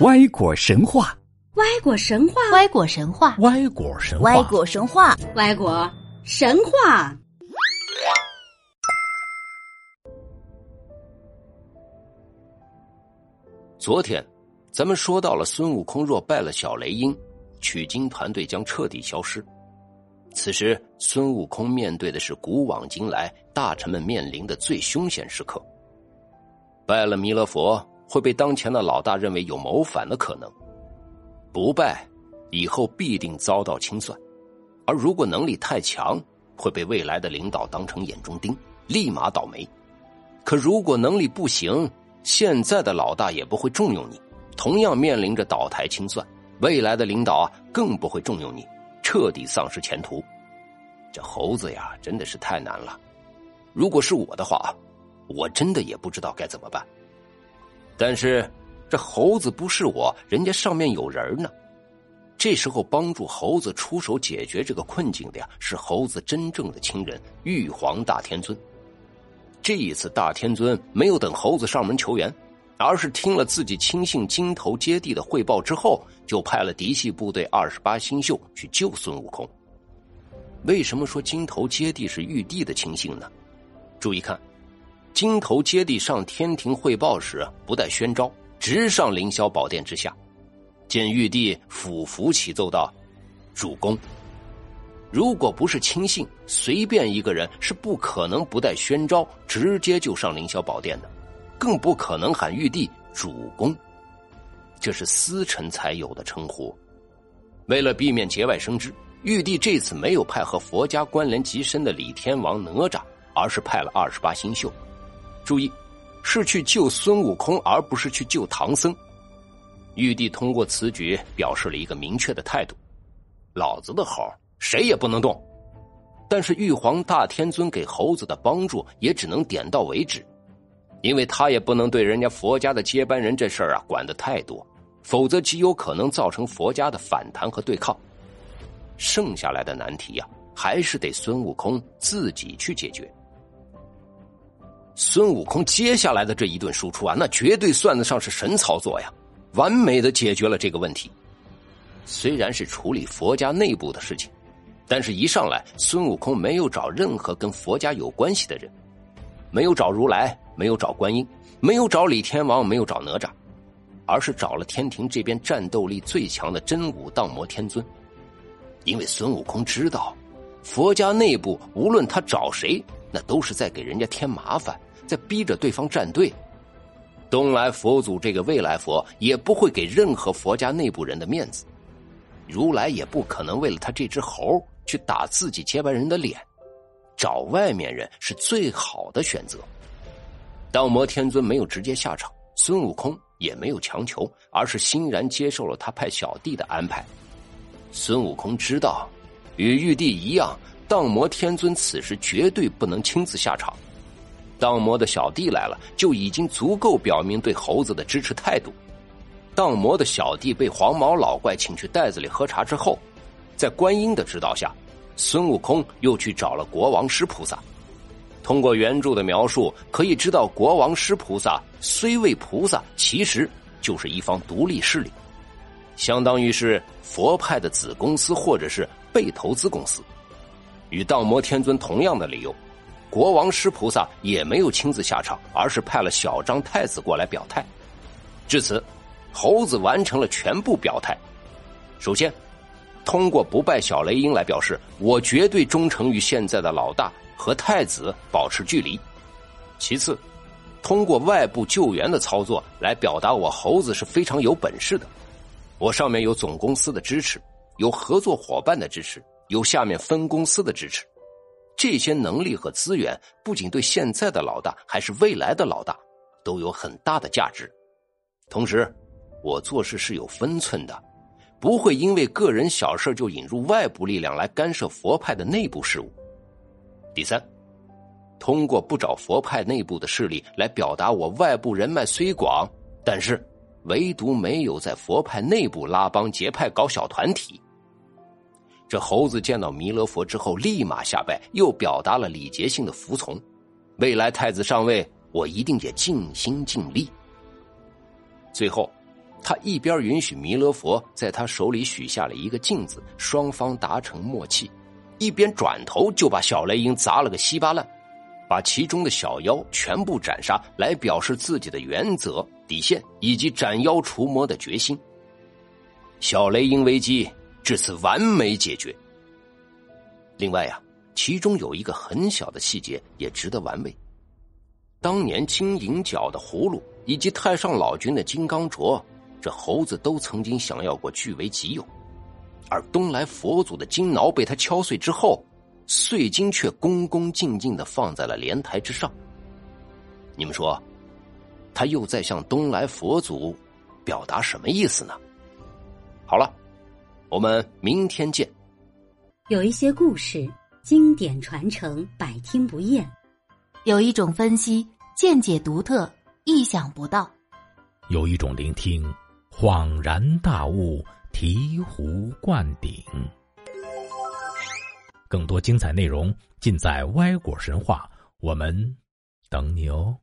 歪果神话，歪果神话，歪果神话，歪果神话，歪果神话，歪果神话。昨天，咱们说到了孙悟空若拜了小雷音，取经团队将彻底消失。此时，孙悟空面对的是古往今来大臣们面临的最凶险时刻。拜了弥勒佛。会被当前的老大认为有谋反的可能，不败，以后必定遭到清算；而如果能力太强，会被未来的领导当成眼中钉，立马倒霉。可如果能力不行，现在的老大也不会重用你，同样面临着倒台清算。未来的领导啊，更不会重用你，彻底丧失前途。这猴子呀，真的是太难了。如果是我的话啊，我真的也不知道该怎么办。但是，这猴子不是我，人家上面有人呢。这时候帮助猴子出手解决这个困境的呀，是猴子真正的亲人玉皇大天尊。这一次，大天尊没有等猴子上门求援，而是听了自己亲信金头接地的汇报之后，就派了嫡系部队二十八星宿去救孙悟空。为什么说金头接地是玉帝的亲信呢？注意看。金头接地上天庭汇报时，不带宣召，直上凌霄宝殿之下，见玉帝俯伏启奏道：“主公，如果不是亲信，随便一个人是不可能不带宣召直接就上凌霄宝殿的，更不可能喊玉帝主公，这是私臣才有的称呼。为了避免节外生枝，玉帝这次没有派和佛家关联极深的李天王哪吒，而是派了二十八星宿。”注意，是去救孙悟空，而不是去救唐僧。玉帝通过此举表示了一个明确的态度：老子的猴谁也不能动。但是玉皇大天尊给猴子的帮助也只能点到为止，因为他也不能对人家佛家的接班人这事儿啊管的太多，否则极有可能造成佛家的反弹和对抗。剩下来的难题呀，还是得孙悟空自己去解决。孙悟空接下来的这一顿输出啊，那绝对算得上是神操作呀，完美的解决了这个问题。虽然是处理佛家内部的事情，但是一上来孙悟空没有找任何跟佛家有关系的人，没有找如来，没有找观音，没有找李天王，没有找哪吒，而是找了天庭这边战斗力最强的真武荡魔天尊。因为孙悟空知道，佛家内部无论他找谁，那都是在给人家添麻烦。在逼着对方站队，东来佛祖这个未来佛也不会给任何佛家内部人的面子，如来也不可能为了他这只猴去打自己接班人的脸，找外面人是最好的选择。道魔天尊没有直接下场，孙悟空也没有强求，而是欣然接受了他派小弟的安排。孙悟空知道，与玉帝一样，荡魔天尊此时绝对不能亲自下场。荡魔的小弟来了，就已经足够表明对猴子的支持态度。荡魔的小弟被黄毛老怪请去袋子里喝茶之后，在观音的指导下，孙悟空又去找了国王师菩萨。通过原著的描述，可以知道国王师菩萨虽为菩萨，其实就是一方独立势力，相当于是佛派的子公司或者是被投资公司。与道魔天尊同样的理由。国王师菩萨也没有亲自下场，而是派了小张太子过来表态。至此，猴子完成了全部表态。首先，通过不败小雷音来表示我绝对忠诚于现在的老大和太子，保持距离；其次，通过外部救援的操作来表达我猴子是非常有本事的。我上面有总公司的支持，有合作伙伴的支持，有下面分公司的支持。这些能力和资源不仅对现在的老大，还是未来的老大都有很大的价值。同时，我做事是有分寸的，不会因为个人小事就引入外部力量来干涉佛派的内部事务。第三，通过不找佛派内部的势力来表达我外部人脉虽广，但是唯独没有在佛派内部拉帮结派搞小团体。这猴子见到弥勒佛之后，立马下拜，又表达了礼节性的服从。未来太子上位，我一定也尽心尽力。最后，他一边允许弥勒佛在他手里许下了一个镜子，双方达成默契，一边转头就把小雷音砸了个稀巴烂，把其中的小妖全部斩杀，来表示自己的原则、底线以及斩妖除魔的决心。小雷音危机至此完美解决。另外呀，其中有一个很小的细节也值得玩味。当年金银角的葫芦以及太上老君的金刚镯，这猴子都曾经想要过据为己有，而东来佛祖的金挠被他敲碎之后，碎金却恭恭敬敬的放在了莲台之上。你们说，他又在向东来佛祖表达什么意思呢？好了，我们明天见。有一些故事经典传承，百听不厌；有一种分析见解独特，意想不到；有一种聆听恍然大悟，醍醐灌顶。更多精彩内容尽在歪果神话，我们等你哦。